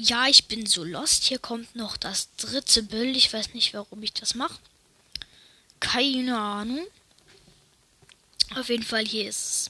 ja, ich bin so lost. Hier kommt noch das dritte Bild. Ich weiß nicht, warum ich das mache. Keine Ahnung. Auf jeden Fall hier ist es.